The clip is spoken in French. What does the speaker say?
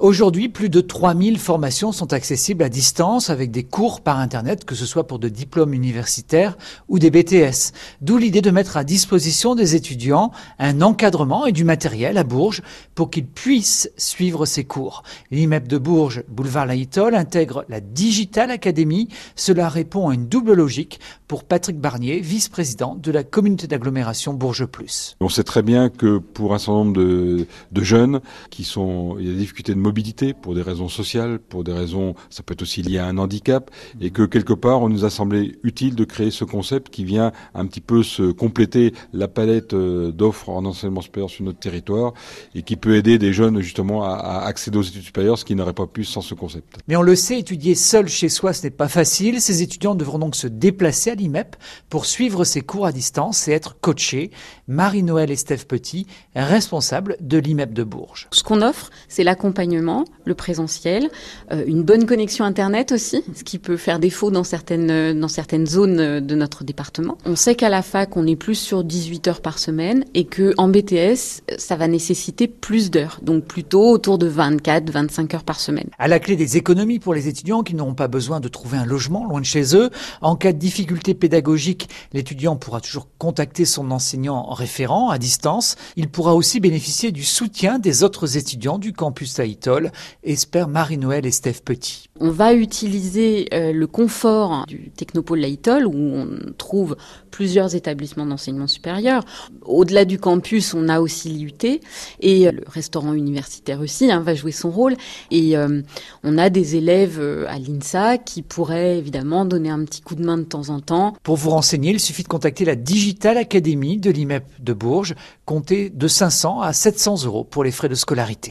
Aujourd'hui, plus de 3000 formations sont accessibles à distance avec des cours par Internet, que ce soit pour de diplômes universitaires ou des BTS. D'où l'idée de mettre à disposition des étudiants un encadrement et du matériel à Bourges pour qu'ils puissent suivre ces cours. L'immeuble de Bourges, boulevard Laïtol, intègre la Digital Academy. Cela répond à une double logique pour Patrick Barnier, vice-président de la communauté d'agglomération Bourges Plus. On sait très bien que pour un certain nombre de, de jeunes qui sont, il y a des difficultés de mobilité pour des raisons sociales, pour des raisons, ça peut être aussi lié à un handicap, et que quelque part, on nous a semblé utile de créer ce concept qui vient un petit peu se compléter la palette euh, d'offres en enseignement supérieur sur notre territoire et qui peut aider des jeunes justement à, à accéder aux études supérieures, ce qui n'aurait pas pu sans ce concept. Mais on le sait, étudier seul chez soi, ce n'est pas facile. Ces étudiants devront donc se déplacer à l'IMEP pour suivre ces cours à distance et être coachés. Marie-Noël et Steph Petit, responsables de l'IMEP de Bourges. Ce qu'on offre, c'est l'accompagnement le présentiel, euh, une bonne connexion Internet aussi, ce qui peut faire défaut dans certaines, dans certaines zones de notre département. On sait qu'à la fac, on est plus sur 18 heures par semaine et que en BTS, ça va nécessiter plus d'heures, donc plutôt autour de 24, 25 heures par semaine. À la clé des économies pour les étudiants qui n'auront pas besoin de trouver un logement loin de chez eux. En cas de difficulté pédagogique, l'étudiant pourra toujours contacter son enseignant référent à distance. Il pourra aussi bénéficier du soutien des autres étudiants du campus Taïtol espère Marie-Noël et Steph Petit. On va utiliser euh, le confort du Technopôle Laïtol où on trouve plusieurs établissements d'enseignement supérieur. Au-delà du campus, on a aussi l'IUT et euh, le restaurant universitaire aussi hein, va jouer son rôle. Et euh, on a des élèves à l'INSA qui pourraient évidemment donner un petit coup de main de temps en temps. Pour vous renseigner, il suffit de contacter la Digital Academy de l'IMEP de Bourges. Comptez de 500 à 700 euros pour les frais de scolarité.